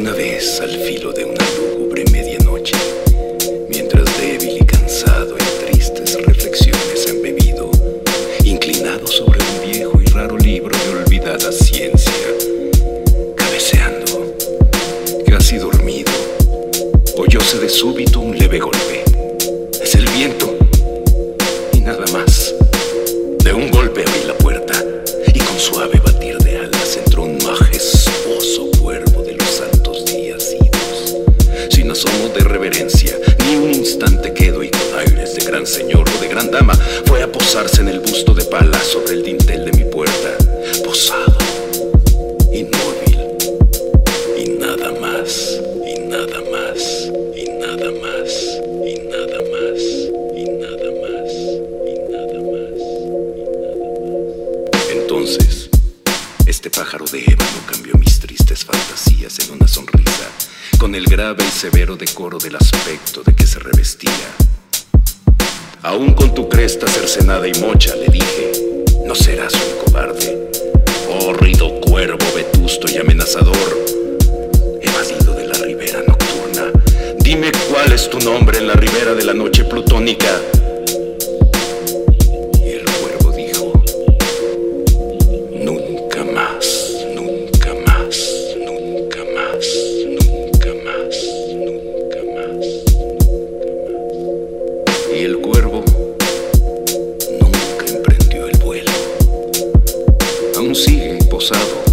Una vez al filo de una lúgubre medianoche, mientras débil y cansado en tristes reflexiones embebido, inclinado sobre un viejo y raro libro de olvidada ciencia, cabeceando, casi dormido, oyóse de súbito un leve golpe. Es el viento. Señor o de gran dama fue a posarse en el busto de pala sobre el dintel de mi puerta. Posado, inmóvil, y nada más, y nada más, y nada más, y nada más, y nada más, y nada más, y nada más. Entonces, este pájaro de ébano cambió mis tristes fantasías en una sonrisa, con el grave y severo decoro del aspecto de que se revestía. Aún con tu cresta cercenada y mocha, le dije, no serás un cobarde, horrido cuervo vetusto y amenazador, evadido de la ribera nocturna. Dime cuál es tu nombre en la ribera de la noche plutónica full circle.